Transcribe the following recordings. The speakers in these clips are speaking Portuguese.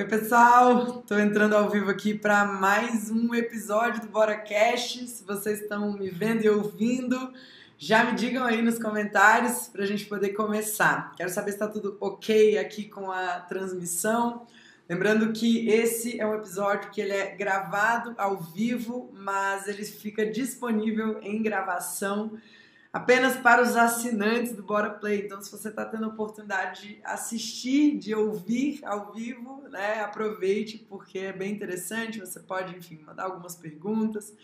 Oi, pessoal! Estou entrando ao vivo aqui para mais um episódio do Bora Cast. Se vocês estão me vendo e ouvindo, já me digam aí nos comentários para a gente poder começar. Quero saber se está tudo ok aqui com a transmissão. Lembrando que esse é um episódio que ele é gravado ao vivo, mas ele fica disponível em gravação apenas para os assinantes do Bora Play. Então, se você está tendo a oportunidade de assistir, de ouvir ao vivo, né, aproveite, porque é bem interessante. Você pode, enfim, mandar algumas perguntas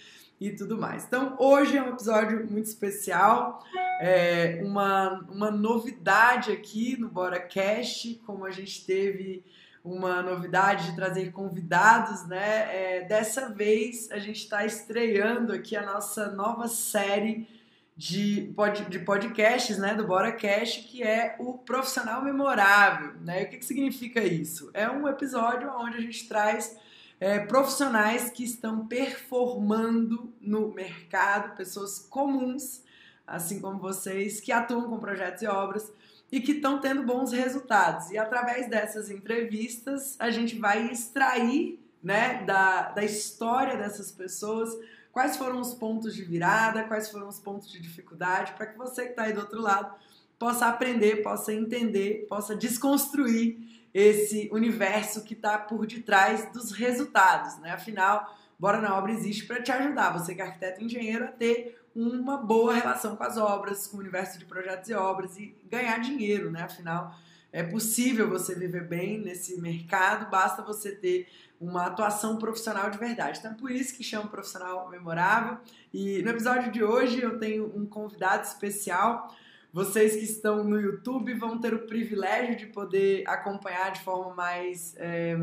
e tudo mais. Então, hoje é um episódio muito especial, é uma, uma novidade aqui no Bora Cast, como a gente teve uma novidade de trazer convidados, né? É, dessa vez a gente está estreando aqui a nossa nova série de, pod, de podcasts, né, do BoraCast, que é o Profissional Memorável. Né? O que, que significa isso? É um episódio onde a gente traz é, profissionais que estão performando no mercado, pessoas comuns, assim como vocês, que atuam com projetos e obras e que estão tendo bons resultados. E através dessas entrevistas, a gente vai extrair né, da, da história dessas pessoas quais foram os pontos de virada, quais foram os pontos de dificuldade, para que você que está aí do outro lado possa aprender, possa entender, possa desconstruir esse universo que está por detrás dos resultados, né? Afinal, Bora na Obra existe para te ajudar, você que é arquiteto e engenheiro, a ter uma boa relação com as obras, com o universo de projetos e obras e ganhar dinheiro, né? Afinal, é possível você viver bem nesse mercado, basta você ter uma atuação profissional de verdade. Então é por isso que chama profissional memorável. E no episódio de hoje eu tenho um convidado especial. Vocês que estão no YouTube vão ter o privilégio de poder acompanhar de forma mais, é,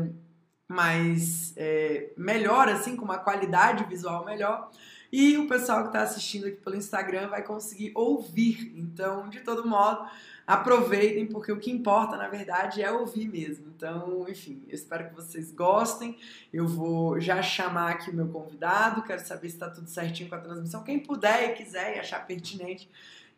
mais é, melhor, assim, com uma qualidade visual melhor. E o pessoal que está assistindo aqui pelo Instagram vai conseguir ouvir. Então, de todo modo, aproveitem, porque o que importa, na verdade, é ouvir mesmo. Então, enfim, eu espero que vocês gostem. Eu vou já chamar aqui o meu convidado, quero saber se está tudo certinho com a transmissão. Quem puder e quiser e achar pertinente,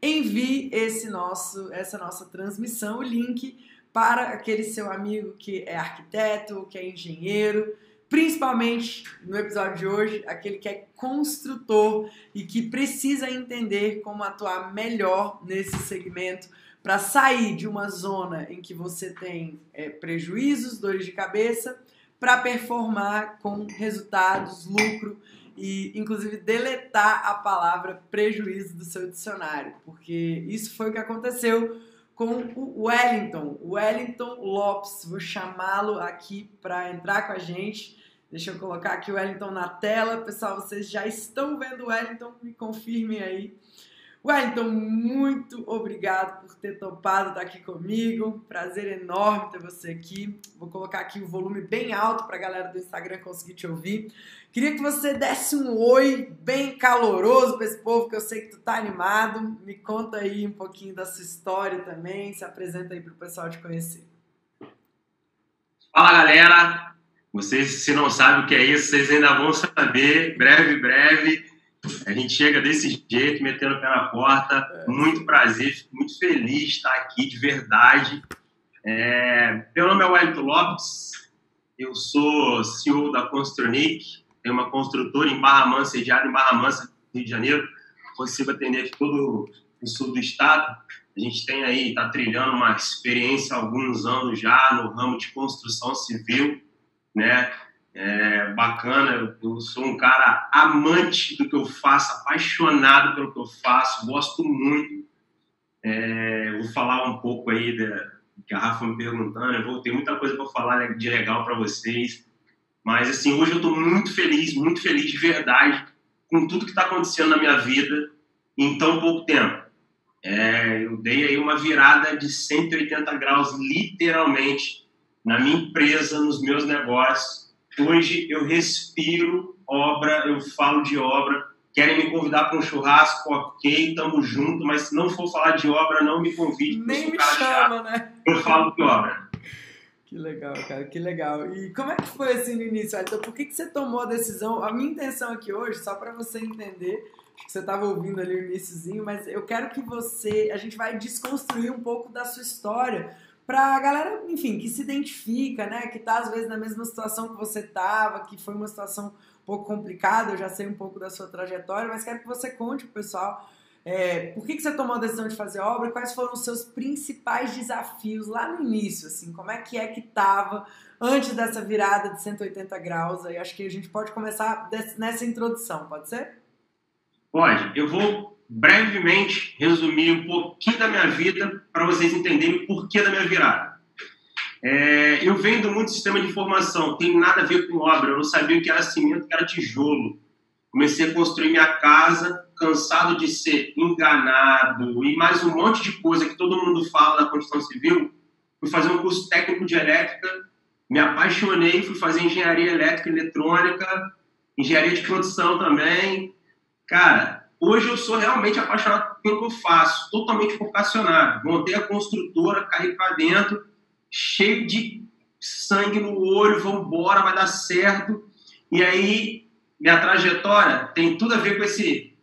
envie esse nosso, essa nossa transmissão, o link para aquele seu amigo que é arquiteto, que é engenheiro, principalmente no episódio de hoje, aquele que é construtor e que precisa entender como atuar melhor nesse segmento para sair de uma zona em que você tem é, prejuízos, dores de cabeça, para performar com resultados, lucro e, inclusive, deletar a palavra prejuízo do seu dicionário, porque isso foi o que aconteceu com o Wellington, Wellington Lopes. Vou chamá-lo aqui para entrar com a gente. Deixa eu colocar aqui o Wellington na tela. Pessoal, vocês já estão vendo o Wellington? Me confirmem aí. Wellington, muito obrigado por ter topado estar aqui comigo. Prazer enorme ter você aqui. Vou colocar aqui o volume bem alto para a galera do Instagram conseguir te ouvir. Queria que você desse um oi bem caloroso para esse povo, que eu sei que tu tá animado. Me conta aí um pouquinho da sua história também. Se apresenta aí para o pessoal te conhecer. Fala, galera. Vocês, se não sabem o que é isso, vocês ainda vão saber. Breve, breve. A gente chega desse jeito, metendo o pé na porta. Muito prazer, fico muito feliz de estar aqui, de verdade. É... Meu nome é Wellington Lopes, eu sou CEO da Constronic, tenho uma construtora em Barra Mansa, sediada em Barra Mansa, Rio de Janeiro. Consigo atender todo o sul do estado. A gente tem aí, está trilhando uma experiência há alguns anos já no ramo de construção civil, né? É, bacana. Eu sou um cara amante do que eu faço, apaixonado pelo que eu faço, gosto muito. É, vou falar um pouco aí da que a Rafa me perguntando. Eu vou ter muita coisa para falar de legal para vocês. Mas assim, hoje eu estou muito feliz, muito feliz de verdade com tudo que está acontecendo na minha vida em tão pouco tempo. É, eu dei aí uma virada de 180 graus, literalmente, na minha empresa, nos meus negócios Hoje eu respiro obra, eu falo de obra. Querem me convidar para um churrasco, ok, tamo junto, mas se não for falar de obra, não me convide. Nem me chama, né? Eu falo de obra. Que legal, cara, que legal. E como é que foi assim no início? Então, por que, que você tomou a decisão? A minha intenção aqui hoje, só para você entender, que você estava ouvindo ali o iníciozinho, mas eu quero que você, a gente vai desconstruir um pouco da sua história, para a galera, enfim, que se identifica, né? Que tá às vezes na mesma situação que você tava, que foi uma situação um pouco complicada, eu já sei um pouco da sua trajetória, mas quero que você conte pro pessoal é, por que, que você tomou a decisão de fazer obra? Quais foram os seus principais desafios lá no início? Assim, como é que é que estava antes dessa virada de 180 graus? Aí acho que a gente pode começar nessa introdução, pode ser? Pode. Eu vou brevemente resumir um pouquinho da minha vida para vocês entenderem o porquê da minha virada. É, eu venho do sistema de informação, tem nada a ver com obra. Eu não sabia o que era cimento, o que era tijolo. Comecei a construir minha casa cansado de ser enganado e mais um monte de coisa que todo mundo fala da construção civil, fui fazer um curso técnico de elétrica, me apaixonei, fui fazer engenharia elétrica e eletrônica, engenharia de produção também. Cara, hoje eu sou realmente apaixonado pelo que eu faço, totalmente vocacionado. Montei a construtora, caí para dentro, cheio de sangue no olho, vamos embora, vai dar certo. E aí, minha trajetória tem tudo a ver com esse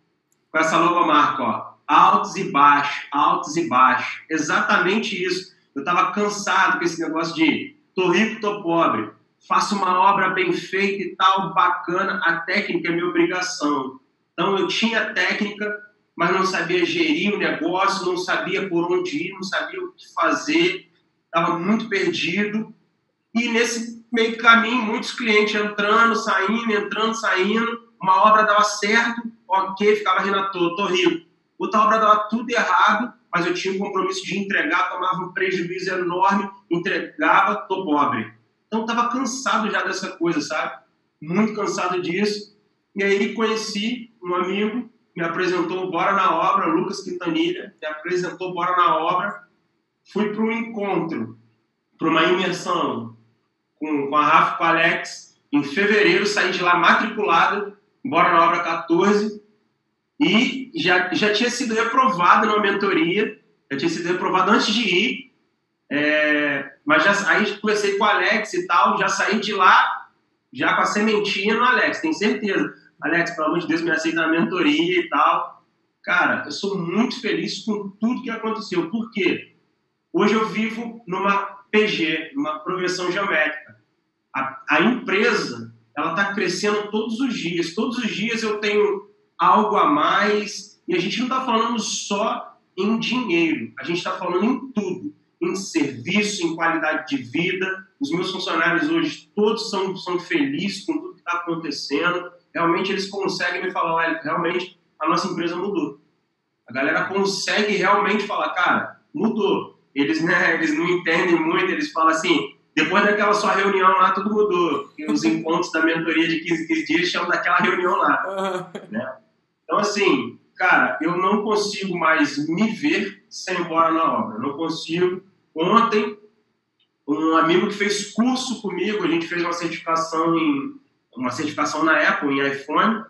com essa logomarca, ó. Altos e baixos, altos e baixos. Exatamente isso. Eu estava cansado com esse negócio de tô rico, tô pobre. Faço uma obra bem feita e tal, bacana. A técnica é minha obrigação. Então eu tinha técnica, mas não sabia gerir o negócio, não sabia por onde ir, não sabia o que fazer. Estava muito perdido. E nesse meio caminho, muitos clientes entrando, saindo, entrando, saindo. Uma obra dava certo, ok, ficava rindo à toa, tô rico. Outra obra dava tudo errado, mas eu tinha o compromisso de entregar, tomava um prejuízo enorme, entregava, tô pobre. Então estava cansado já dessa coisa, sabe? Muito cansado disso. E aí conheci um amigo, me apresentou Bora na Obra, Lucas Quintanilha, me apresentou Bora na Obra. Fui para um encontro, para uma imersão com, com a Rafa com a Alex. Em fevereiro, saí de lá matriculado, Bora na Obra 14 e já, já tinha sido reprovado numa mentoria, já tinha sido reprovado antes de ir, é, mas já, aí conversei com o Alex e tal, já saí de lá já com a sementinha no Alex, tenho certeza. Alex, pelo amor de Deus, me aceita na mentoria e tal. Cara, eu sou muito feliz com tudo que aconteceu. Por quê? Hoje eu vivo numa PG, numa progressão geométrica. A, a empresa, ela está crescendo todos os dias. Todos os dias eu tenho algo a mais. E a gente não está falando só em dinheiro, a gente está falando em tudo, em serviço, em qualidade de vida. Os meus funcionários hoje todos são, são felizes com tudo que está acontecendo. Realmente eles conseguem me falar, olha, realmente a nossa empresa mudou. A galera consegue realmente falar, cara, mudou. Eles, né, eles não entendem muito, eles falam assim, depois daquela sua reunião lá, tudo mudou. E os encontros da mentoria de 15, 15 dias chamam daquela reunião lá. Né? Então, assim, cara, eu não consigo mais me ver sem embora na obra. Não consigo. Ontem, um amigo que fez curso comigo, a gente fez uma certificação em uma certificação na Apple em iPhone.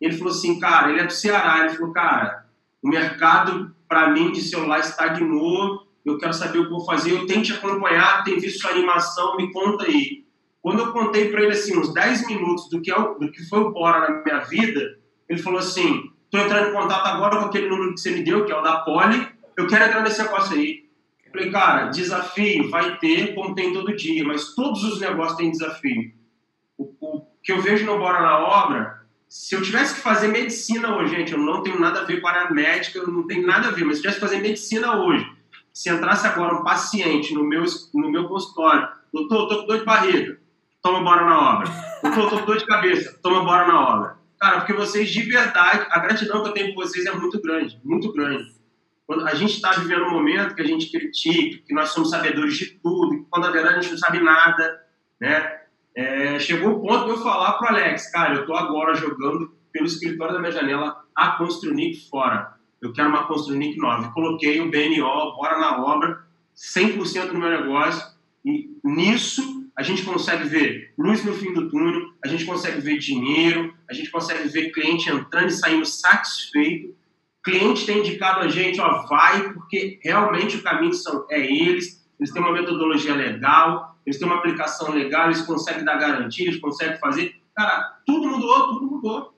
Ele falou assim, cara, ele é do Ceará. Ele falou, cara, o mercado para mim de celular estagnou. Eu quero saber o que vou fazer. Eu tenho te acompanhar, tenho visto sua animação, me conta aí. Quando eu contei para ele assim uns 10 minutos do que, é o, do que foi o Bora na minha vida, ele falou assim: estou entrando em contato agora com aquele número que você me deu, que é o da Poli, eu quero entrar nesse negócio aí. Eu falei, cara, desafio vai ter, como tem todo dia, mas todos os negócios têm desafio. O, o que eu vejo no Bora na Obra, se eu tivesse que fazer medicina hoje, gente, eu não tenho nada a ver com a área médica, eu não tenho nada a ver, mas se eu tivesse que fazer medicina hoje, se entrasse agora um paciente no meu, no meu consultório, doutor, eu tô com dor de barriga, toma bora na obra. Doutor, eu tô com dor de cabeça, toma bora na obra. Cara, porque vocês de verdade, a gratidão que eu tenho por vocês é muito grande, muito grande. Quando a gente está vivendo um momento que a gente critica, que nós somos sabedores de tudo, que quando na verdade a gente não sabe nada, né? É, chegou o ponto de eu falar pro Alex, cara, eu tô agora jogando pelo escritório da minha janela a Construnic fora. Eu quero uma Construnic nova. coloquei o BNO, bora na obra, 100% no meu negócio. E nisso a gente consegue ver luz no fim do túnel, a gente consegue ver dinheiro, a gente consegue ver cliente entrando e saindo satisfeito. Cliente tem indicado a gente, ó, vai, porque realmente o caminho são, é eles, eles têm uma metodologia legal, eles têm uma aplicação legal, eles conseguem dar garantia, eles conseguem fazer. Cara, tudo mudou, tudo mudou.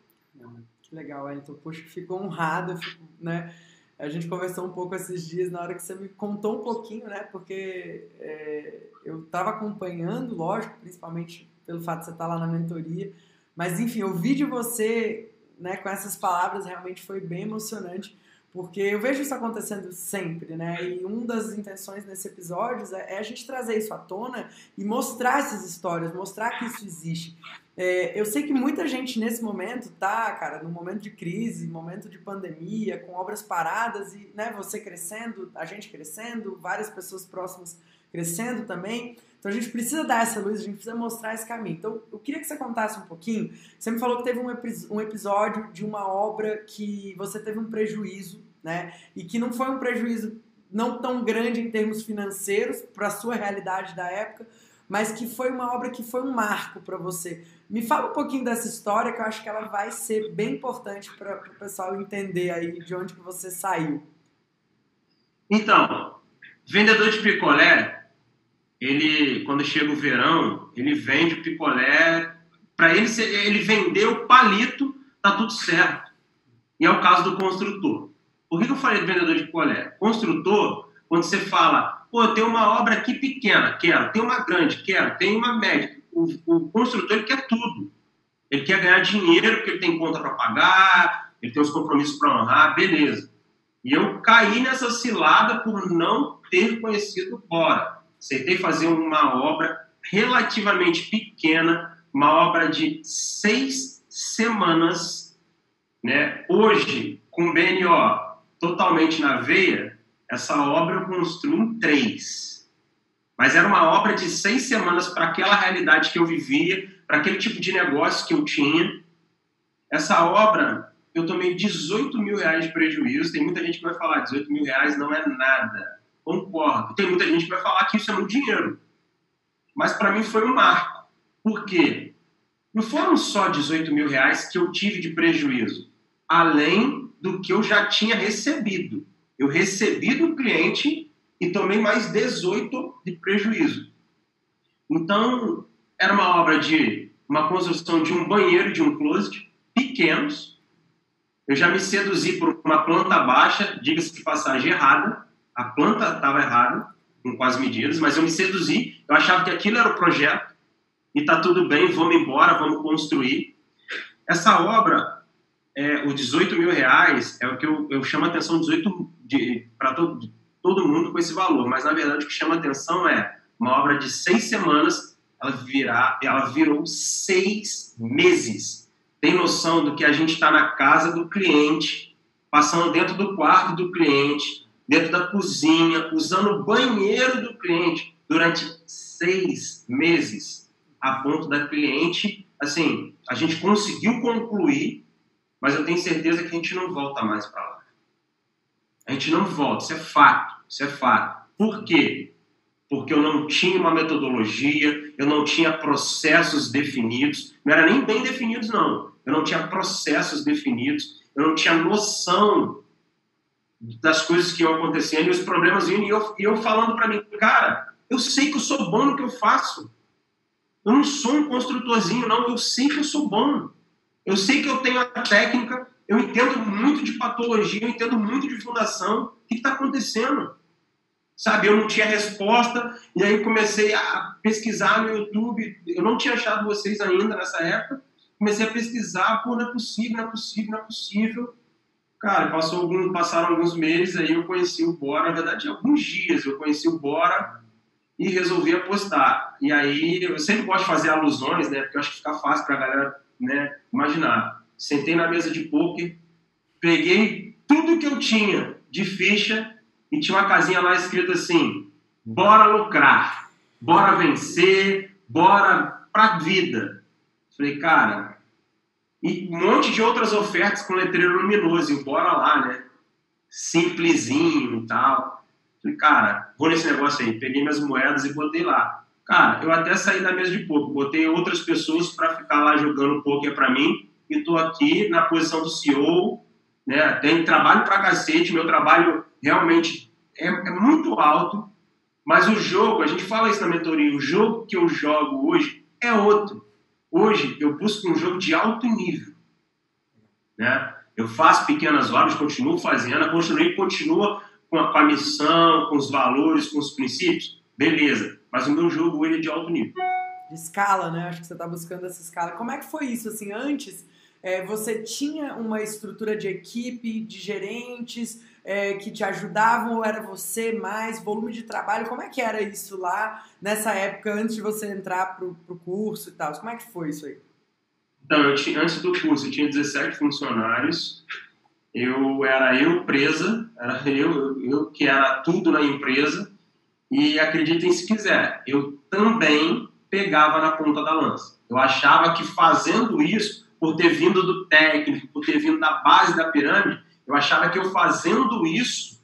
Que legal, Elton. Poxa, ficou honrado, né? A gente conversou um pouco esses dias na hora que você me contou um pouquinho, né? Porque é, eu estava acompanhando, lógico, principalmente pelo fato de você estar lá na mentoria. Mas enfim, ouvir de você, né, com essas palavras realmente foi bem emocionante, porque eu vejo isso acontecendo sempre, né? E uma das intenções nesse episódio é, é a gente trazer isso à tona e mostrar essas histórias, mostrar que isso existe. É, eu sei que muita gente nesse momento tá, cara, num momento de crise, momento de pandemia, com obras paradas e né, você crescendo, a gente crescendo, várias pessoas próximas crescendo também. Então a gente precisa dar essa luz, a gente precisa mostrar esse caminho. Então eu queria que você contasse um pouquinho. Você me falou que teve um, um episódio de uma obra que você teve um prejuízo, né? E que não foi um prejuízo não tão grande em termos financeiros para a sua realidade da época, mas que foi uma obra que foi um marco para você. Me fala um pouquinho dessa história, que eu acho que ela vai ser bem importante para o pessoal entender aí de onde que você saiu. Então, vendedor de picolé, ele quando chega o verão, ele vende picolé para ele ele vender o palito, tá tudo certo. E é o caso do construtor. Por que eu falei de vendedor de picolé? Construtor, quando você fala, pô, tem uma obra aqui pequena, quero, tem uma grande, quero, tem uma média, o, o construtor ele quer tudo. Ele quer ganhar dinheiro porque ele tem conta para pagar, ele tem os compromissos para honrar, beleza. E eu caí nessa cilada por não ter conhecido Bora. Aceitei fazer uma obra relativamente pequena, uma obra de seis semanas. Né? Hoje, com BNO totalmente na veia, essa obra eu construí em três. Mas era uma obra de seis semanas para aquela realidade que eu vivia, para aquele tipo de negócio que eu tinha. Essa obra, eu tomei 18 mil reais de prejuízo. Tem muita gente que vai falar, 18 mil reais não é nada. Concordo. Tem muita gente que vai falar que isso é muito dinheiro. Mas para mim foi um marco. Por quê? Não foram só 18 mil reais que eu tive de prejuízo, além do que eu já tinha recebido. Eu recebi do cliente e tomei mais 18 de prejuízo. Então, era uma obra de uma construção de um banheiro, de um closet, pequenos. Eu já me seduzi por uma planta baixa, diga-se de passagem errada. A planta estava errada, com quase medidas, mas eu me seduzi. Eu achava que aquilo era o projeto. E tá tudo bem, vamos embora, vamos construir. Essa obra, é, os 18 mil reais, é o que eu, eu chamo a atenção 18 para todo todo mundo com esse valor, mas na verdade o que chama atenção é uma obra de seis semanas, ela, virar, ela virou seis meses. Tem noção do que a gente está na casa do cliente, passando dentro do quarto do cliente, dentro da cozinha, usando o banheiro do cliente durante seis meses, a ponto da cliente, assim, a gente conseguiu concluir, mas eu tenho certeza que a gente não volta mais para lá. A gente não volta, isso é fato. Isso é fato. Por quê? Porque eu não tinha uma metodologia, eu não tinha processos definidos, não era nem bem definidos, não. Eu não tinha processos definidos, eu não tinha noção das coisas que iam acontecendo e os problemas iam, e eu, e eu falando para mim, cara, eu sei que eu sou bom no que eu faço. Eu não sou um construtorzinho, não. Eu sei que eu sou bom. Eu sei que eu tenho a técnica, eu entendo muito de patologia, eu entendo muito de fundação. O que está acontecendo? Sabe, eu não tinha resposta, e aí comecei a pesquisar no YouTube. Eu não tinha achado vocês ainda nessa época. Comecei a pesquisar, pô, não é possível, não é possível, não é possível. Cara, passou algum, passaram alguns meses, aí eu conheci o Bora, na verdade, alguns dias eu conheci o Bora e resolvi apostar. E aí, eu sempre gosto de fazer alusões, né, porque eu acho que fica fácil para a galera né, imaginar sentei na mesa de poker, peguei tudo que eu tinha de ficha e tinha uma casinha lá escrita assim: bora lucrar, bora vencer, bora pra vida. Falei, cara, e um monte de outras ofertas com letreiro luminoso, e bora lá, né? Simplesinho e tal. Falei, cara, vou nesse negócio aí. Peguei minhas moedas e botei lá. Cara, eu até saí da mesa de poker, botei outras pessoas para ficar lá jogando poker para mim e estou aqui na posição do CEO, né? Tem trabalho para cacete, meu trabalho realmente é, é, muito alto, mas o jogo, a gente fala isso na mentoria, o jogo que eu jogo hoje é outro. Hoje eu busco um jogo de alto nível, né? Eu faço pequenas obras, continuo fazendo, a construir continua com a, com a missão, com os valores, com os princípios, beleza. Mas o meu jogo ele é de alto nível. De escala, né? Acho que você está buscando essa escala. Como é que foi isso? Assim, antes é, você tinha uma estrutura de equipe, de gerentes é, que te ajudavam ou era você mais volume de trabalho? Como é que era isso lá nessa época antes de você entrar pro, pro curso e tal? Como é que foi isso aí? Então, eu tinha, antes do curso eu tinha 17 funcionários eu era eu presa, era eu, eu que era tudo na empresa, e acreditem se quiser, eu também pegava na ponta da lança. Eu achava que fazendo isso, por ter vindo do técnico, por ter vindo da base da pirâmide, eu achava que eu fazendo isso,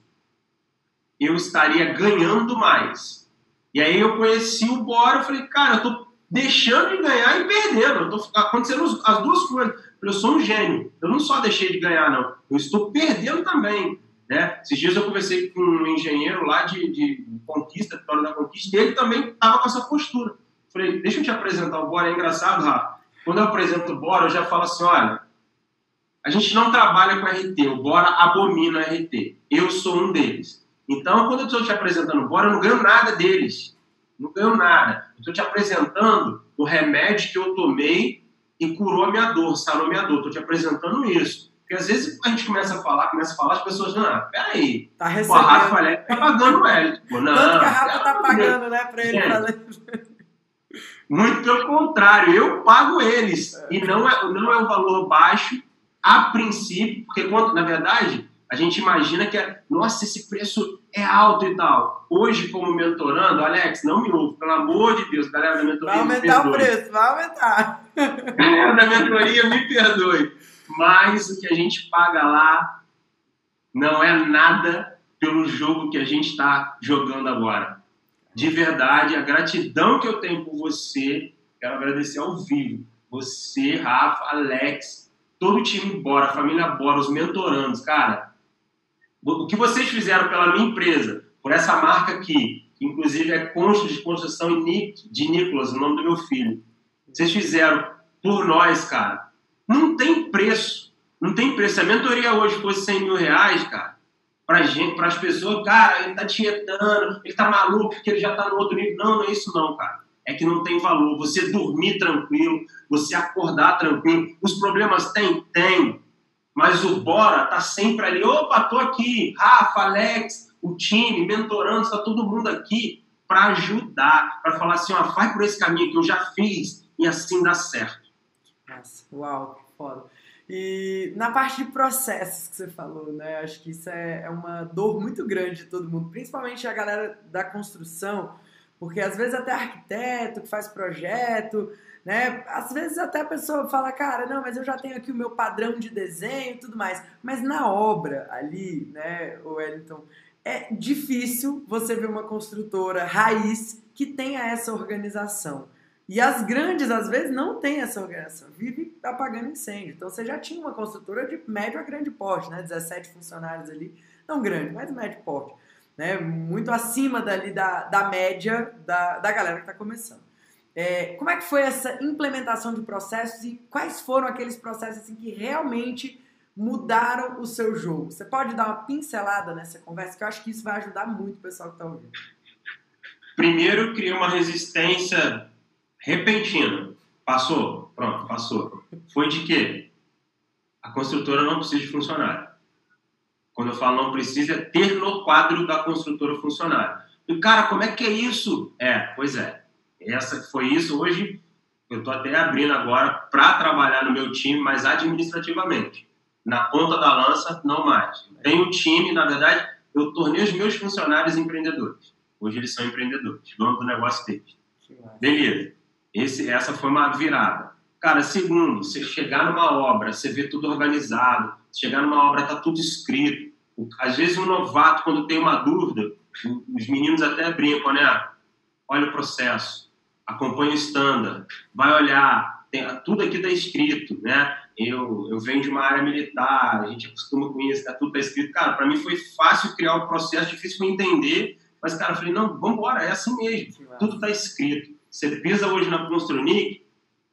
eu estaria ganhando mais. E aí eu conheci o Bora, eu falei, cara, eu tô deixando de ganhar e perdendo. Eu tô acontecendo as duas coisas eu sou um gênio. Eu não só deixei de ganhar, não. Eu estou perdendo também. Né? Esses dias eu conversei com um engenheiro lá de, de Conquista, Vitória da Conquista, e ele também estava com essa postura. Falei, deixa eu te apresentar o Bora. É engraçado, Rafa. Quando eu apresento o Bora, eu já falo assim, olha, a gente não trabalha com RT, o Bora abomina RT. Eu sou um deles. Então, quando eu estou te apresentando o Bora, eu não ganho nada deles. Não ganho nada. Estou te apresentando o remédio que eu tomei e curou a minha dor, sarou a minha dor. Estou te apresentando isso. Porque às vezes a gente começa a falar, começa a falar, as pessoas, não, peraí. Tá recebendo. O Rafa Alex tá pagando ele. Tipo, não, Tanto que a Rafa tá pagando, né, pra ele fazer. Muito pelo contrário, eu pago eles. É. E não é, não é um valor baixo a princípio, porque quando, na verdade, a gente imagina que, é, nossa, esse preço é alto e tal. Hoje, como mentorando, Alex, não me ouve, pelo amor de Deus, galera da mentoria. Vai aumentar o preço, vai aumentar. Galera da mentoria, me perdoe. Mas o que a gente paga lá não é nada pelo jogo que a gente está jogando agora. De verdade, a gratidão que eu tenho por você, quero agradecer ao vivo. Você, Rafa, Alex, todo o time Bora, a família Bora, os mentorandos, cara o que vocês fizeram pela minha empresa, por essa marca aqui, que inclusive é Consto de Construção de Nicolas, o nome do meu filho, vocês fizeram por nós, cara, não tem preço. Não tem preço. Se a mentoria hoje fosse 100 mil reais, cara, pra gente, as pessoas, cara, ele tá tietando, ele tá maluco porque ele já tá no outro nível. Não, não é isso não, cara. É que não tem valor. Você dormir tranquilo, você acordar tranquilo. Os problemas tem? Tem. Mas o Bora tá sempre ali, opa, tô aqui, Rafa, Alex, o time, mentorando, está todo mundo aqui para ajudar, para falar assim, ó, vai por esse caminho que eu já fiz e assim dá certo. Nossa, uau, foda. E na parte de processos que você falou, né? Acho que isso é, é uma dor muito grande de todo mundo, principalmente a galera da construção, porque às vezes até arquiteto que faz projeto, né? Às vezes até a pessoa fala, cara, não, mas eu já tenho aqui o meu padrão de desenho e tudo mais. Mas na obra ali, né, Wellington, é difícil você ver uma construtora raiz que tenha essa organização. E as grandes, às vezes, não têm essa organização, vive apagando incêndio. Então, você já tinha uma construtora de médio a grande porte, né? 17 funcionários ali, não grande, mas médio porte. Né? Muito acima dali da, da média da, da galera que está começando. É, como é que foi essa implementação de processos e quais foram aqueles processos assim, que realmente mudaram o seu jogo? Você pode dar uma pincelada nessa conversa, que eu acho que isso vai ajudar muito o pessoal que está ouvindo. Primeiro, criou uma resistência repentina. Passou? Pronto, passou. Foi de quê? A construtora não precisa de funcionário. Quando eu falo não precisa, é ter no quadro da construtora funcionário. E, cara, como é que é isso? É, pois é essa foi isso. Hoje eu estou até abrindo agora para trabalhar no meu time, mas administrativamente. Na ponta da lança, não mais. Tenho um time, na verdade, eu tornei os meus funcionários empreendedores. Hoje eles são empreendedores, dono do negócio deles. Beleza. Esse, essa foi uma virada. Cara, segundo, você chegar numa obra, você vê tudo organizado, chegar numa obra, tá tudo escrito. Às vezes um novato, quando tem uma dúvida, os meninos até brincam, né? Olha o processo acompanha o standard, vai olhar, tem, tudo aqui está escrito, né? Eu, eu venho de uma área militar, a gente acostuma com isso, tá, tudo está escrito. Cara, para mim foi fácil criar o um processo, difícil entender, mas, cara, eu falei, não, vamos embora, é assim mesmo, tudo está escrito. Você pisa hoje na Construnic,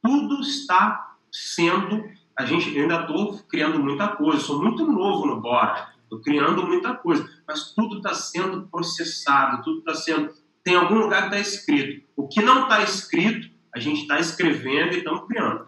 tudo está sendo a gente ainda estou criando muita coisa, sou muito novo no Bora, estou criando muita coisa, mas tudo está sendo processado, tudo está sendo. Tem algum lugar que está escrito. O que não está escrito, a gente está escrevendo e estamos criando.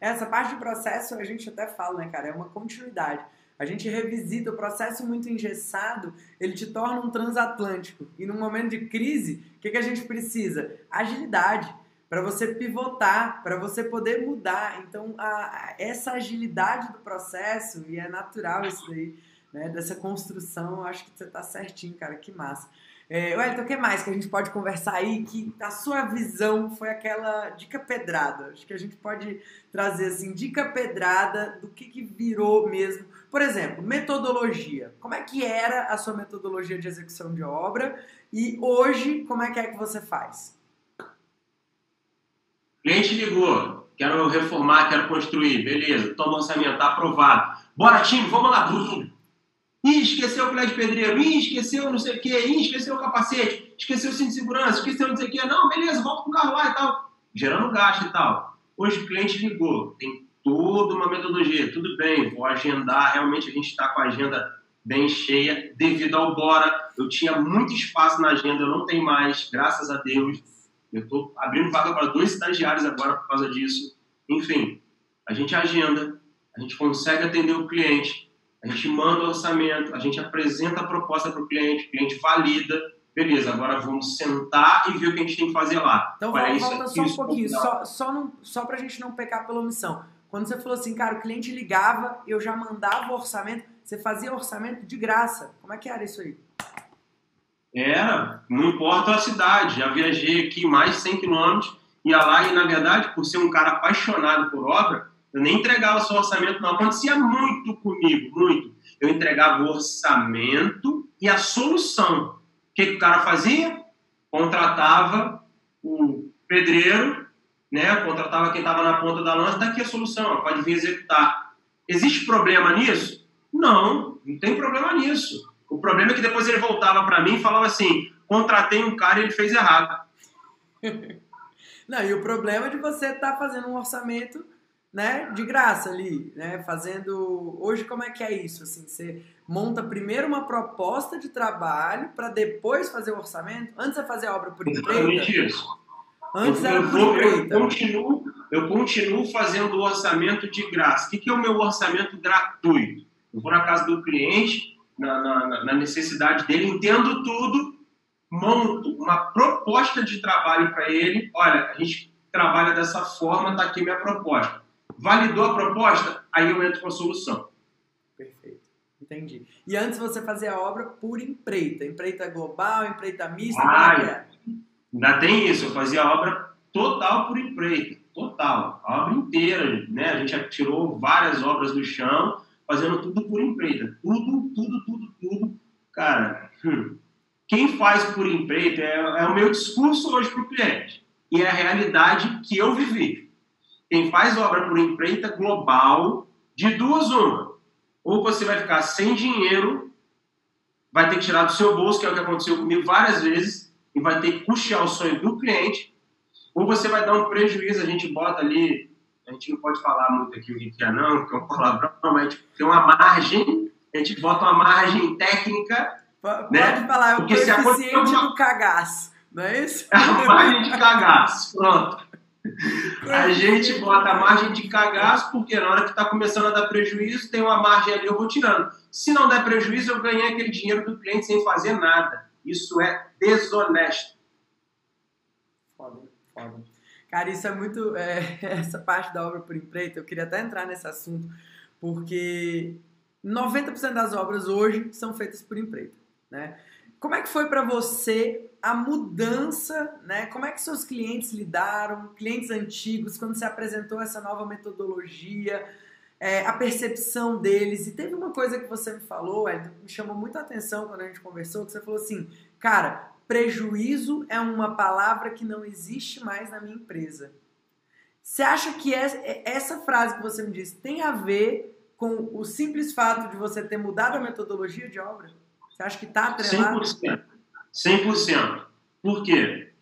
Essa parte do processo a gente até fala, né, cara? É uma continuidade. A gente revisita o processo muito engessado, ele te torna um transatlântico. E num momento de crise, o que, que a gente precisa? Agilidade para você pivotar, para você poder mudar. Então, a, a, essa agilidade do processo, e é natural isso daí, né, dessa construção, acho que você está certinho, cara, que massa. É, Wellington, o que mais que a gente pode conversar aí que a sua visão foi aquela dica pedrada? Acho que a gente pode trazer assim, dica pedrada do que, que virou mesmo. Por exemplo, metodologia. Como é que era a sua metodologia de execução de obra e hoje como é que é que você faz? Cliente ligou, quero reformar, quero construir, beleza, toma orçamento, tá aprovado. Bora, time, vamos lá. Ih, esqueceu o colher de pedreiro, ih, esqueceu não sei o quê, ih, esqueceu o capacete, esqueceu o cinto de segurança, esqueceu não sei o quê. Não, beleza, volta pro carro lá e tal. Gerando gasto e tal. Hoje o cliente ligou, tem toda uma metodologia, tudo bem, vou agendar, realmente a gente está com a agenda bem cheia, devido ao Bora. Eu tinha muito espaço na agenda, eu não tenho mais, graças a Deus. Eu estou abrindo vaga para dois estagiários agora por causa disso. Enfim, a gente agenda, a gente consegue atender o cliente, a gente manda o orçamento, a gente apresenta a proposta para o cliente, o cliente valida. Beleza, agora vamos sentar e ver o que a gente tem que fazer lá. Então, Olha, volta só um pouquinho, só, só, só para a gente não pecar pela omissão. Quando você falou assim, cara, o cliente ligava, eu já mandava o orçamento, você fazia orçamento de graça. Como é que era isso aí? Era, não importa a cidade. Já viajei aqui mais de 100 quilômetros, ia lá e, na verdade, por ser um cara apaixonado por obra, eu nem entregava só orçamento, não. Acontecia muito comigo, muito. Eu entregava o orçamento e a solução. O que, que o cara fazia? Contratava o pedreiro, né? contratava quem estava na ponta da lança, daqui a solução, pode vir executar. Existe problema nisso? Não, não tem problema nisso. O problema é que depois ele voltava para mim e falava assim: contratei um cara e ele fez errado. Não, e o problema é de você estar tá fazendo um orçamento né, de graça ali, né, fazendo... Hoje como é que é isso? Assim, você monta primeiro uma proposta de trabalho para depois fazer o orçamento? Antes é fazer a obra por empreita? Exatamente isso. Antes eu, era vou, empreita. Eu continuo, eu continuo fazendo o orçamento de graça. O que, que é o meu orçamento gratuito? Eu vou na casa do cliente, na, na, na necessidade dele, entendo tudo, monto uma proposta de trabalho para ele. Olha, a gente trabalha dessa forma, está aqui minha proposta. Validou a proposta? Aí eu entro com a solução. Perfeito. Entendi. E antes você fazia a obra por empreita, empreita global, empreita mista, como é é? Ainda tem isso, eu fazia a obra total por empreita, total, a obra inteira, né? A gente tirou várias obras do chão, fazendo tudo por empreita. Tudo, tudo, tudo, tudo. Cara, hum, quem faz por empreita é, é o meu discurso hoje para o cliente. E é a realidade que eu vivi. Quem faz obra por empreita global, de duas uma. Ou você vai ficar sem dinheiro, vai ter que tirar do seu bolso, que é o que aconteceu comigo várias vezes, e vai ter que custear o sonho do cliente, ou você vai dar um prejuízo, a gente bota ali a gente não pode falar muito aqui o que é não, porque é um palavrão, mas a gente tem uma margem, a gente bota uma margem técnica. Pode né? falar, é o coeficiente do cagaço, não é isso? É a margem de cagaço, pronto. A gente bota a margem de cagaço, porque na hora que está começando a dar prejuízo, tem uma margem ali, eu vou tirando. Se não der prejuízo, eu ganhei aquele dinheiro do cliente sem fazer nada. Isso é desonesto. Foda, foda. Cara, isso é muito. É, essa parte da obra por empreita, eu queria até entrar nesse assunto, porque 90% das obras hoje são feitas por empreita. Né? Como é que foi para você a mudança, né? Como é que seus clientes lidaram, clientes antigos, quando você apresentou essa nova metodologia, é, a percepção deles? E teve uma coisa que você me falou, me chamou muita atenção quando a gente conversou, que você falou assim, cara, prejuízo é uma palavra que não existe mais na minha empresa. Você acha que é, essa frase que você me disse tem a ver com o simples fato de você ter mudado a metodologia de obra? Você acha que está atrelado? 100%. 100%. Por quê?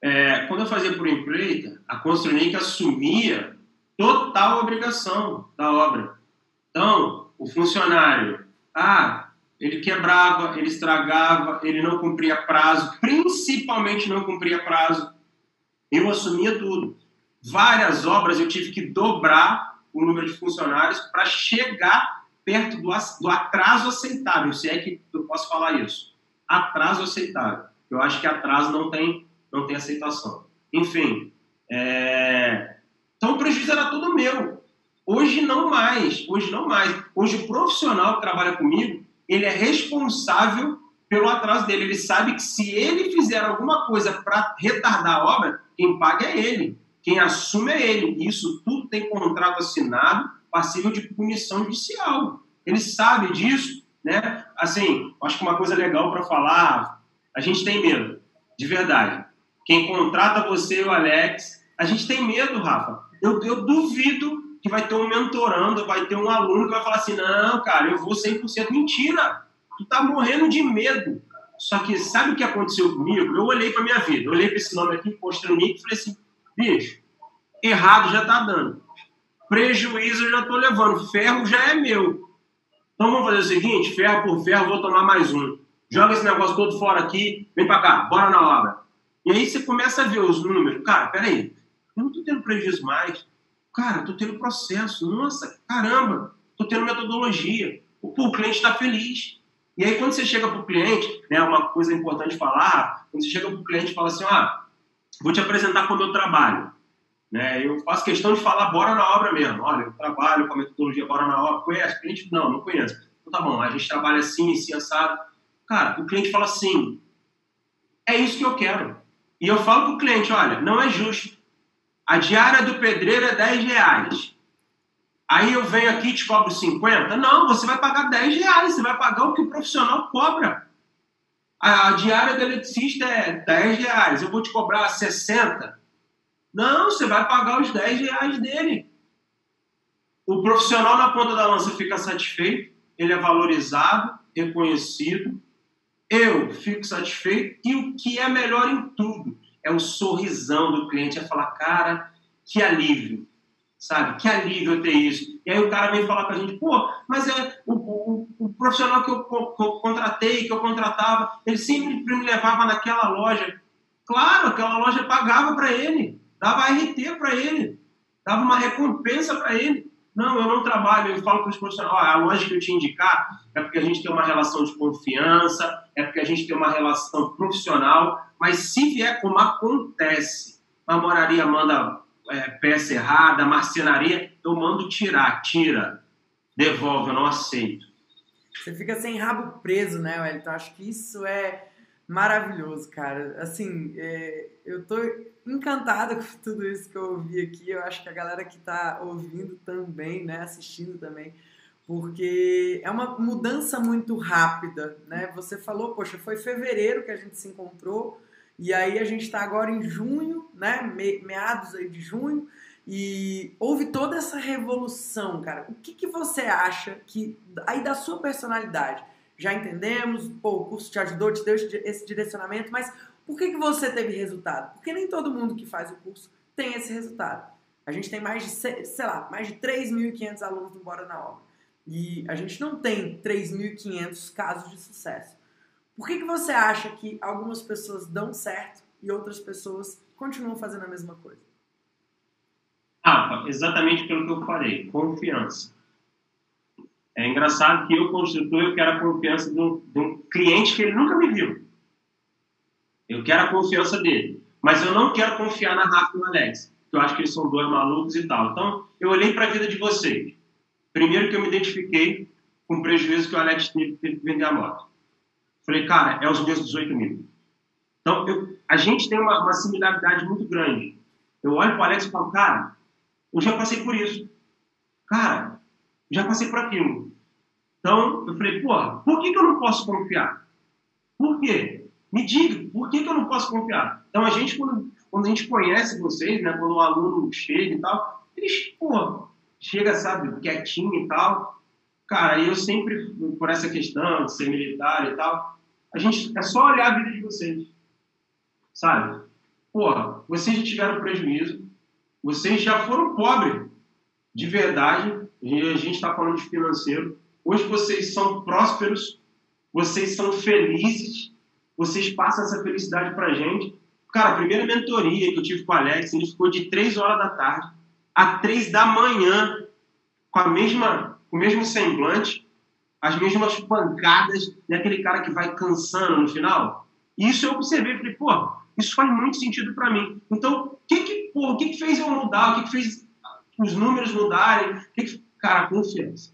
É, quando eu fazia por empreita, a Construnic assumia total obrigação da obra. Então, o funcionário, ah, ele quebrava, ele estragava, ele não cumpria prazo, principalmente não cumpria prazo. Eu assumia tudo. Várias obras eu tive que dobrar o número de funcionários para chegar perto do, atraso aceitável, se é que eu posso falar isso. Atraso aceitável. Eu acho que atraso não tem, não tem aceitação. Enfim, é... então o prejuízo era todo meu. Hoje não mais, hoje não mais. Hoje o profissional que trabalha comigo, ele é responsável pelo atraso dele. Ele sabe que se ele fizer alguma coisa para retardar a obra, quem paga é ele. Quem assume é ele. Isso tudo tem contrato assinado, passível de punição judicial. Ele sabe disso, né? Assim, acho que uma coisa legal para falar, a gente tem medo, de verdade. Quem contrata você e o Alex, a gente tem medo, Rafa. Eu, eu duvido que vai ter um mentorando, vai ter um aluno que vai falar assim: não, cara, eu vou 100%. Mentira! Tu tá morrendo de medo. Só que sabe o que aconteceu comigo? Eu olhei para minha vida, olhei para esse nome aqui, postei no nick e falei assim: bicho, errado já tá dando. Prejuízo eu já tô levando. Ferro já é meu. Então vamos fazer o seguinte: ferro por ferro, vou tomar mais um. Joga esse negócio todo fora aqui, vem para cá, bora na obra. E aí você começa a ver os números. Cara, peraí, eu não tô tendo prejuízo mais. Cara, estou tendo processo. Nossa, caramba, estou tendo metodologia. O, o cliente está feliz. E aí, quando você chega para o cliente, né, uma coisa importante falar, quando você chega para o cliente e fala assim, ah, vou te apresentar como eu trabalho. Né, eu faço questão de falar bora na obra mesmo. Olha, eu trabalho com a metodologia bora na obra. Conhece? O cliente? Não, não conhece. Então tá bom, a gente trabalha assim, assim, assado. Cara, o cliente fala assim, é isso que eu quero. E eu falo para o cliente, olha, não é justo. A diária do pedreiro é 10 reais. Aí eu venho aqui e te cobro 50? Não, você vai pagar 10 reais, você vai pagar o que o profissional cobra. A, diária do eletricista é 10 reais, eu vou te cobrar 60? Não, você vai pagar os 10 reais dele. O profissional na ponta da lança fica satisfeito, ele é valorizado, reconhecido, eu fico satisfeito e o que é melhor em tudo, é o sorrisão do cliente, é falar, cara, que alívio, sabe? Que alívio eu ter isso. E aí o cara vem falar com a gente, pô, mas é o, o, o profissional que eu, que eu, contratei, que eu contratava, ele sempre me levava naquela loja. Claro, aquela loja pagava para ele, dava RT para ele, dava uma recompensa para ele. Não, eu não trabalho, eu falo para os profissionais, a loja que eu te indicar é porque a gente tem uma relação de confiança, é porque a gente tem uma relação profissional, mas se vier como acontece, a moraria manda é, peça errada, marcenaria, eu mando tirar, tira, devolve, eu não aceito. Você fica sem rabo preso, né, Wellington? Acho que isso é maravilhoso, cara. Assim, é, eu tô encantada com tudo isso que eu ouvi aqui. Eu acho que a galera que tá ouvindo também, né, assistindo também, porque é uma mudança muito rápida, né? Você falou, poxa, foi fevereiro que a gente se encontrou e aí a gente está agora em junho, né? meados aí de junho e houve toda essa revolução, cara. O que, que você acha que aí da sua personalidade? Já entendemos, pô, o curso te ajudou, te deu esse direcionamento, mas por que, que você teve resultado? Porque nem todo mundo que faz o curso tem esse resultado. A gente tem mais de, sei lá, mais de 3.500 alunos do Bora na Obra. E a gente não tem 3.500 casos de sucesso. Por que, que você acha que algumas pessoas dão certo e outras pessoas continuam fazendo a mesma coisa? Ah, exatamente pelo que eu falei, confiança. É engraçado que eu, construtor, eu quero a confiança de um, de um cliente que ele nunca me viu. Eu quero a confiança dele. Mas eu não quero confiar na Rafa e no Alex, que eu acho que eles são dois malucos e tal. Então, eu olhei para a vida de vocês. Primeiro que eu me identifiquei com o prejuízo que o Alex teve que vender a moto. Falei, cara, é os meus 18 mil. Então, eu, a gente tem uma, uma similaridade muito grande. Eu olho para o Alex e falo, cara, eu já passei por isso. Cara, já passei por aquilo. Então, eu falei, pô, por que, que eu não posso confiar? Por quê? Me diga, por que, que eu não posso confiar? Então, a gente, quando, quando a gente conhece vocês, né, quando o aluno chega e tal, eles, pô, chega, sabe, quietinho e tal. Cara, eu sempre, por essa questão de ser militar e tal, a gente, é só olhar a vida de vocês, sabe? Porra, vocês já tiveram prejuízo, vocês já foram pobres, de verdade, a gente está falando de financeiro. Hoje vocês são prósperos, vocês são felizes, vocês passam essa felicidade para gente. Cara, a primeira mentoria que eu tive com o Alex, ele ficou de 3 horas da tarde a 3 da manhã, com a mesma, com o mesmo semblante, as mesmas pancadas, né? aquele cara que vai cansando no final. E isso eu observei, falei, pô, isso faz muito sentido para mim. Então, o que que, o que que fez eu mudar? O que que fez os números mudarem? Que que... Cara, confiança.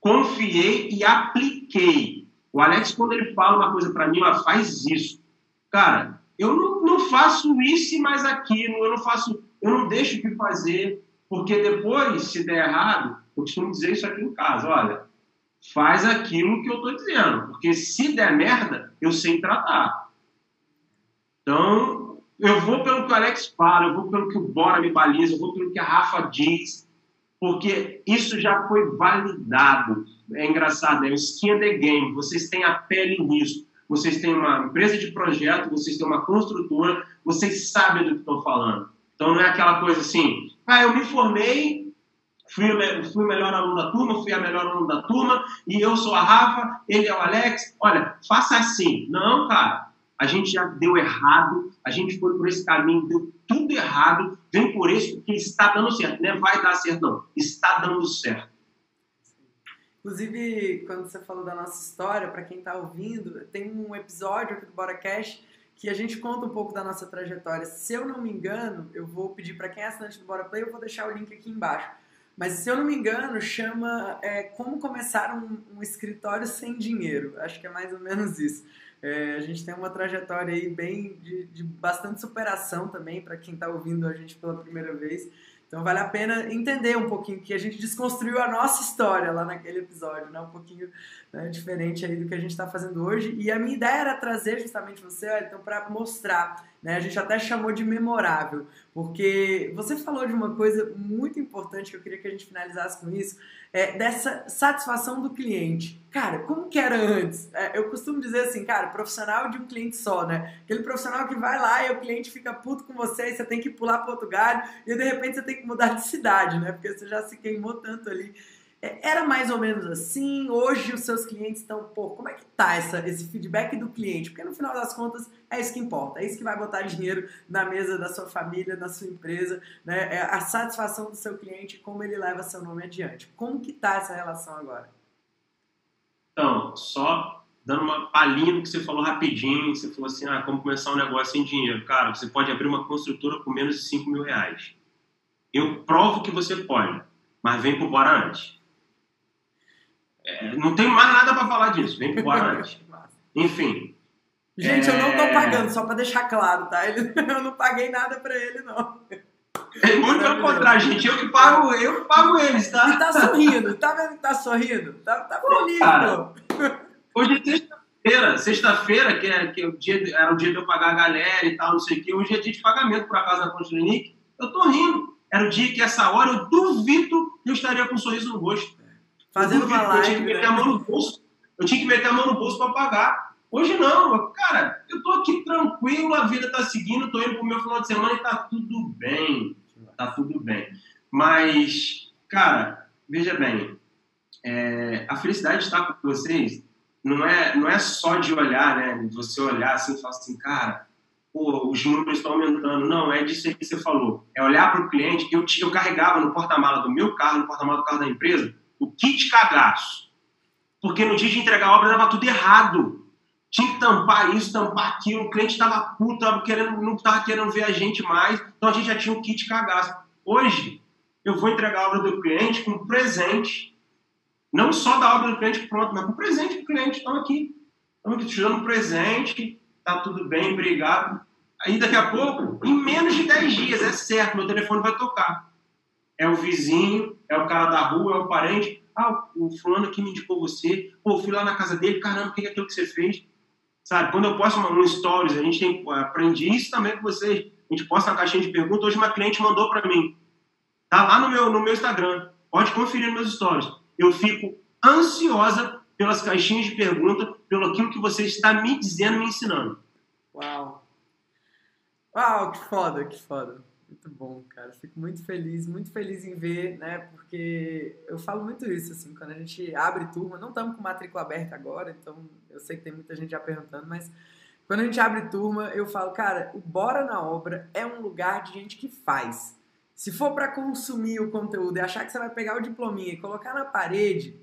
Confiei e apliquei. O Alex, quando ele fala uma coisa para mim, ela faz isso. Cara, eu não, não faço isso e mais aquilo, eu não faço, eu não deixo de fazer, porque depois, se der errado, eu costumo dizer isso aqui em casa, olha, faz aquilo que eu estou dizendo, porque se der merda, eu sei tratar. Então, eu vou pelo que o Alex fala, eu vou pelo que o Bora me baliza, eu vou pelo que a Rafa diz, porque isso já foi validado. É engraçado, é o skin the game, vocês têm a pele nisso. Vocês têm uma empresa de projeto, vocês têm uma construtora, vocês sabem do que estão falando. Então não é aquela coisa assim, ah, eu me formei, fui, fui o melhor aluno da turma, fui a melhor aluno da turma, e eu sou a Rafa, ele é o Alex. Olha, faça assim. Não, cara, a gente já deu errado, a gente foi por esse caminho, deu tudo errado, vem por esse porque está dando certo. Não é vai dar certo, não. Está dando certo. Inclusive, quando você falou da nossa história, para quem está ouvindo, tem um episódio aqui do Bora Cash que a gente conta um pouco da nossa trajetória. Se eu não me engano, eu vou pedir para quem é assinante do Bora Play, eu vou deixar o link aqui embaixo. Mas se eu não me engano, chama é, Como Começar um, um, Escritório Sem Dinheiro. Acho que é mais ou menos isso. É, a gente tem uma trajetória aí bem de, de bastante superação também para quem está ouvindo a gente pela primeira vez. Então vale a pena entender um pouquinho que a gente desconstruiu a nossa história lá naquele episódio, né? Um pouquinho né, diferente aí do que a gente está fazendo hoje. E a minha ideia era trazer justamente você, então, para mostrar, né? A gente até chamou de memorável, porque você falou de uma coisa muito importante que eu queria que a gente finalizasse com isso, é dessa satisfação do cliente. Cara, como que era antes? É, eu costumo dizer assim, cara, profissional de um cliente só, né? Aquele profissional que vai lá e o cliente fica puto com você e você tem que pular para outro galho e de repente você tem que mudar de cidade, né? Porque você já se queimou tanto ali. Era mais ou menos assim? Hoje os seus clientes estão, pô, como é que tá essa, esse feedback do cliente? Porque no final das contas é isso que importa, é isso que vai botar dinheiro na mesa da sua família, da sua empresa, né? É a satisfação do seu cliente, como ele leva seu nome adiante. Como que tá essa relação agora? Então, só dando uma palhinha do que você falou rapidinho, você falou assim, ah, como começar um negócio sem dinheiro. Cara, você pode abrir uma construtora com menos de 5 mil reais. Eu provo que você pode, mas vem por Bora antes. É, não tenho mais nada para falar disso, vem pro antes. Enfim. Gente, é... eu não tô é. pagando, só para deixar claro, tá? Ele, eu não paguei nada para ele, não. É muito pelo contrário, gente. Eu que pago, eu que pago eles, tá? E tá sorrindo, tá vendo que tá sorrindo? Tá, tá feliz, Cara, Hoje é sexta-feira, sexta-feira, que, é, que é o dia, era o dia de eu pagar a galera e tal, não sei o quê. Hoje é dia de pagamento por acaso na Continente. Eu tô rindo. Era o dia que essa hora eu duvido que eu estaria com um sorriso no rosto. Fazendo uma live. Eu tinha que meter a mão no bolso. Eu tinha que meter a mão no bolso para pagar. Hoje não, cara, eu tô aqui tranquilo, a vida tá seguindo, tô indo pro meu final de semana e tá tudo bem. Tá tudo bem. Mas, cara, veja bem, é, a felicidade de estar com vocês não é, não é só de olhar, né? Você olhar assim e falar assim, cara, pô, os números estão aumentando. Não, é disso que você falou. É olhar para o cliente. Eu, eu carregava no porta-mala do meu carro, no porta-mala do carro da empresa, o kit cagaço. Porque no dia de entregar a obra dava tudo errado. Tinha que tampar isso, tampar aquilo. O cliente estava puto, tava querendo, não estava querendo ver a gente mais. Então a gente já tinha um kit cagaço. Hoje, eu vou entregar a obra do cliente com presente. Não só da obra do cliente pronto, mas com presente do cliente. Estão aqui. Estamos aqui te dando presente. Tá tudo bem, obrigado. Aí daqui a pouco, em menos de 10 dias, é certo, meu telefone vai tocar é o vizinho, é o cara da rua, é o parente. Ah, o fulano aqui me indicou você. Pô, fui lá na casa dele, caramba, o que é aquilo que você fez? Sabe, quando eu posto um stories, a gente tem, aprendi isso também com vocês. A gente posta uma caixinha de perguntas. Hoje uma cliente mandou para mim. Tá lá no meu, no meu Instagram. Pode conferir meus stories. Eu fico ansiosa pelas caixinhas de pergunta, pelo aquilo que você está me dizendo, me ensinando. Uau. Uau, que foda, que foda. Muito bom, cara. Fico muito feliz, muito feliz em ver, né? Porque eu falo muito isso, assim, quando a gente abre turma, não estamos com matrícula aberta agora, então eu sei que tem muita gente já perguntando, mas quando a gente abre turma, eu falo, cara, o Bora na Obra é um lugar de gente que faz. Se for para consumir o conteúdo e achar que você vai pegar o diplominha e colocar na parede,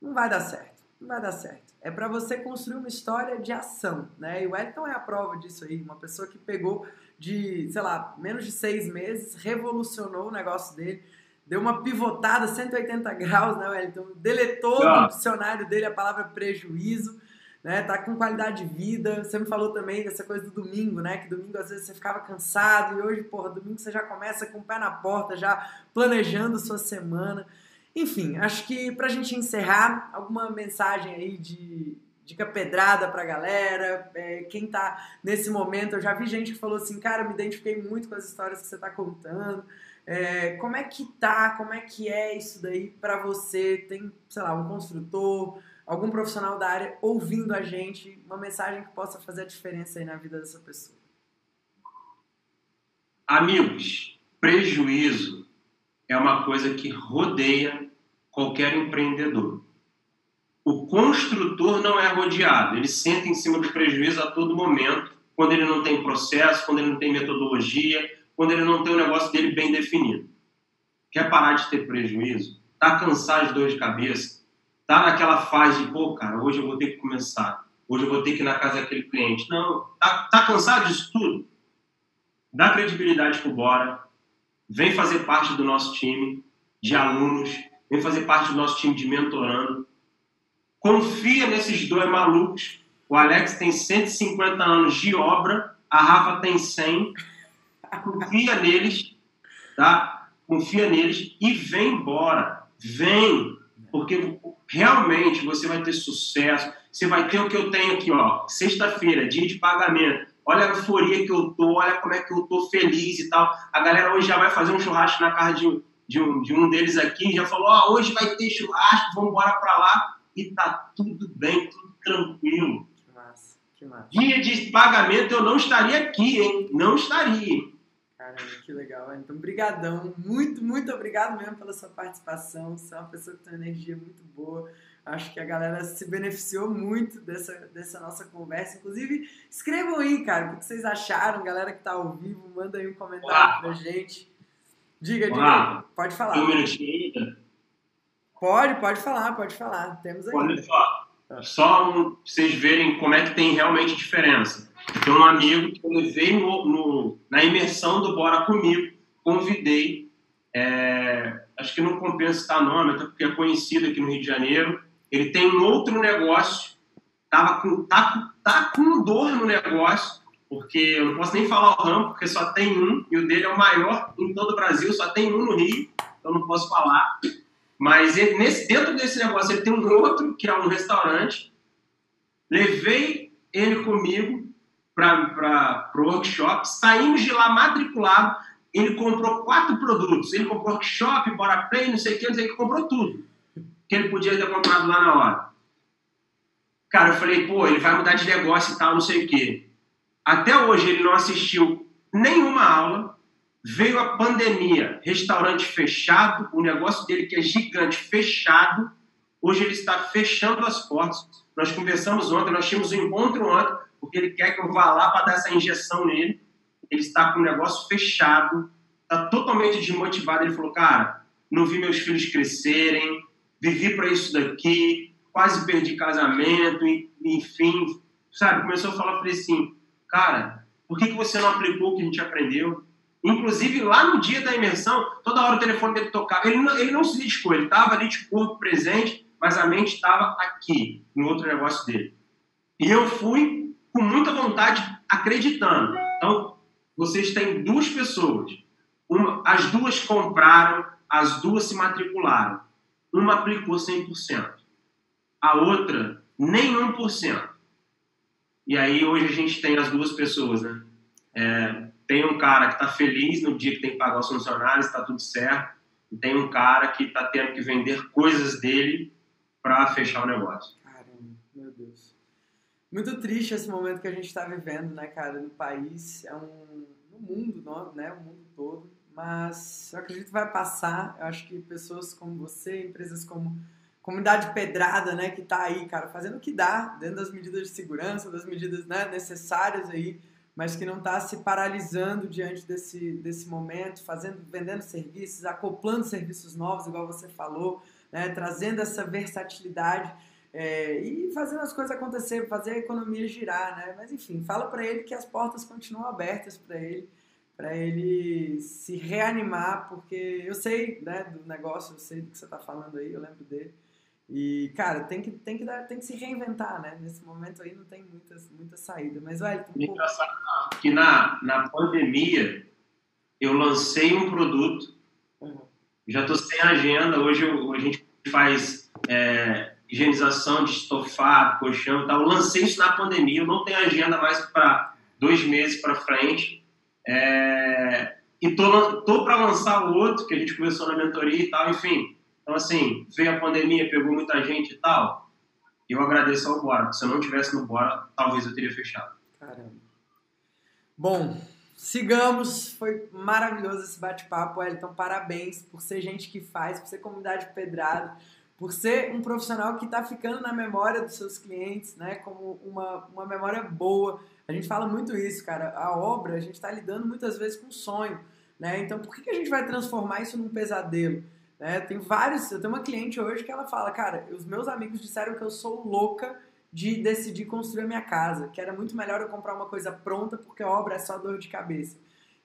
não vai dar certo. Não vai dar certo. É para você construir uma história de ação, né? E o Wellington é a prova disso aí. Uma pessoa que pegou de, sei lá, menos de seis meses, revolucionou o negócio dele, deu uma pivotada 180 graus, né, Wellington? Deletou ah. do dicionário dele a palavra prejuízo né? Tá com qualidade de vida. Você me falou também dessa coisa do domingo, né? Que domingo às vezes você ficava cansado e hoje, porra, domingo você já começa com o pé na porta, já planejando sua semana. Enfim, acho que pra gente encerrar, alguma mensagem aí de dica pedrada pra galera, é, quem tá nesse momento, eu já vi gente que falou assim, cara, me identifiquei muito com as histórias que você tá contando, é, como é que tá, como é que é isso daí para você, tem, sei lá, um construtor, algum profissional da área ouvindo a gente, uma mensagem que possa fazer a diferença aí na vida dessa pessoa. Amigos, prejuízo é uma coisa que rodeia qualquer empreendedor. O construtor não é rodeado, ele senta em cima do prejuízo a todo momento, quando ele não tem processo, quando ele não tem metodologia, quando ele não tem o negócio dele bem definido. Quer parar de ter prejuízo? Está cansado de dor de cabeça? tá naquela fase de, pô, cara, hoje eu vou ter que começar, hoje eu vou ter que ir na casa daquele cliente. Não, tá, tá cansado disso tudo? Dá credibilidade pro Bora, vem fazer parte do nosso time de alunos, vem fazer parte do nosso time de mentorando. Confia nesses dois malucos. O Alex tem 150 anos de obra, a Rafa tem 100. Confia neles, tá? Confia neles e vem embora. Vem, porque realmente você vai ter sucesso. Você vai ter o que eu tenho aqui, ó. Sexta-feira, dia de pagamento. Olha a euforia que eu tô, olha como é que eu tô feliz e tal. A galera hoje já vai fazer um churrasco na casa de, de, um, de um deles aqui, já falou: ó, hoje vai ter churrasco, vamos embora pra lá. E tá tudo bem, tudo tranquilo. Que massa, que massa. Dia de pagamento eu não estaria aqui, hein? Não estaria. Caramba, que legal. Então, brigadão. Muito, muito obrigado mesmo pela sua participação. Você é uma pessoa que tem uma energia muito boa. Acho que a galera se beneficiou muito dessa, dessa nossa conversa. Inclusive, escrevam aí, cara, o que vocês acharam, galera que tá ao vivo. Manda aí um comentário Olá. pra gente. Diga, Olá. diga. Pode falar. Um minutinho. Pode, pode falar, pode falar. Temos aí. Olha só. Só um, vocês verem como é que tem realmente diferença. Tem um amigo que eu levei no, no, na imersão do Bora Comigo, convidei, é, acho que não compensa citar nome, até porque é conhecido aqui no Rio de Janeiro. Ele tem um outro negócio, tava com, tá, tá com dor no negócio, porque eu não posso nem falar o ramo, porque só tem um, e o dele é o maior em todo o Brasil, só tem um no Rio, então não posso falar. Mas ele, nesse, dentro desse negócio ele tem um outro, que é um restaurante. Levei ele comigo, para o workshop, saímos de lá matriculado, ele comprou quatro produtos, ele comprou workshop, bora play, não sei o que, não sei o que, comprou tudo, que ele podia ter comprado lá na hora. Cara, eu falei, pô, ele vai mudar de negócio e tal, não sei o que. Até hoje ele não assistiu nenhuma aula, veio a pandemia, restaurante fechado, o negócio dele que é gigante, fechado, hoje ele está fechando as portas. Nós conversamos ontem, nós tínhamos um encontro ontem, porque ele quer que eu vá lá para dar essa injeção nele. Ele está com o negócio fechado, está totalmente desmotivado. Ele falou, cara, não vi meus filhos crescerem, vivi para isso daqui, quase perdi casamento, enfim, sabe? Começou a falar ele assim, cara, por que, que você não aplicou o que a gente aprendeu? Inclusive, lá no dia da imersão, toda hora o telefone dele tocava. Ele não, ele não se dedicou, ele estava ali de corpo presente, mas a mente estava aqui, no outro negócio dele. E eu fui com muita vontade, acreditando. Então, vocês têm duas pessoas. Uma, as duas compraram, as duas se matricularam. Uma aplicou 100%. A outra, nem 1%. E aí, hoje a gente tem as duas pessoas, né? É, tem um cara que está feliz no dia que tem que pagar os funcionários, está tudo certo. E tem um cara que está tendo que vender coisas dele para fechar o negócio. Muito triste esse momento que a gente está vivendo, né, cara, no país. É um, o mundo, né? O mundo todo. Mas eu acredito que vai passar. Eu acho que pessoas como você, empresas como Comunidade Pedrada, né, que está aí, cara, fazendo o que dá, dentro das medidas de segurança, das medidas né, necessárias aí, mas que não está se paralisando diante desse, desse momento, fazendo, vendendo serviços, acoplando serviços novos, igual você falou, né, trazendo essa versatilidade é, e fazendo as coisas acontecer, fazer a economia girar, né? Mas enfim, fala para ele que as portas continuam abertas para ele, para ele se reanimar, porque eu sei, né, do negócio, eu sei do que você está falando aí, eu lembro dele. E, cara, tem que, tem que, dar, tem que se reinventar, né? Nesse momento aí não tem muitas, muita saída. Mas, velho, tem pouco... que na, na pandemia eu lancei um produto, uhum. já estou sem agenda. Hoje eu, a gente faz é, higienização de estofado, colchão e tal. Eu lancei isso na pandemia, eu não tenho agenda mais para dois meses para frente. É, e tô, tô para lançar o outro, que a gente começou na mentoria e tal, enfim então, assim, veio a pandemia, pegou muita gente e tal. Eu agradeço ao Bora. Se eu não tivesse no Bora, talvez eu teria fechado. Caramba. Bom, sigamos. Foi maravilhoso esse bate-papo, Então, Parabéns por ser gente que faz, por ser comunidade pedrada, por ser um profissional que está ficando na memória dos seus clientes, né? Como uma, uma memória boa. A gente fala muito isso, cara. A obra, a gente está lidando muitas vezes com sonho, né? Então, por que, que a gente vai transformar isso num pesadelo? Né? Tem vários. Eu tenho uma cliente hoje que ela fala, cara, os meus amigos disseram que eu sou louca de decidir construir a minha casa, que era muito melhor eu comprar uma coisa pronta porque obra é só dor de cabeça.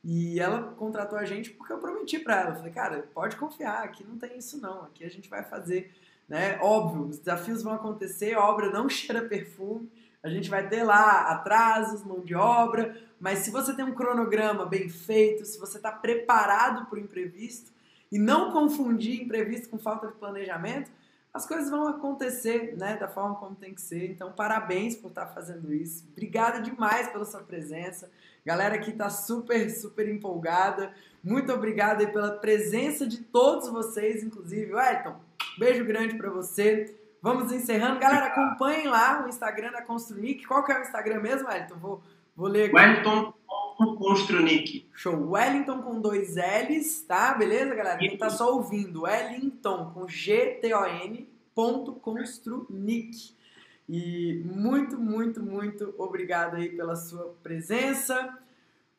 E ela contratou a gente porque eu prometi para ela, falei, cara, pode confiar, aqui não tem isso não, aqui a gente vai fazer, né? Óbvio, os desafios vão acontecer, a obra não cheira perfume, a gente vai ter lá atrasos, mão de obra, mas se você tem um cronograma bem feito, se você está preparado para o imprevisto, e não confundir imprevisto com falta de planejamento, as coisas vão acontecer né, da forma como tem que ser. Então, parabéns por estar fazendo isso. Obrigada demais pela sua presença. Galera aqui está super, super empolgada. Muito obrigada pela presença de todos vocês, inclusive. Wellington, beijo grande para você. Vamos encerrando. Galera, acompanhem lá o Instagram da Construnic. Qual que é o Instagram mesmo, Wellington? Vou, vou ler aqui. Wellington Construnic. Show. Wellington com dois L's, tá? Beleza, galera? Quem tá só ouvindo, Wellington com G-T-O-N ponto Construnic. E muito, muito, muito obrigado aí pela sua presença.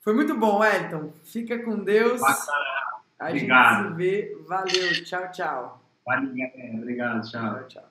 Foi muito bom, Wellington. Fica com Deus. Bacana. A obrigado. gente se vê. Valeu. Tchau, tchau. Valeu, obrigado. Tchau, tchau.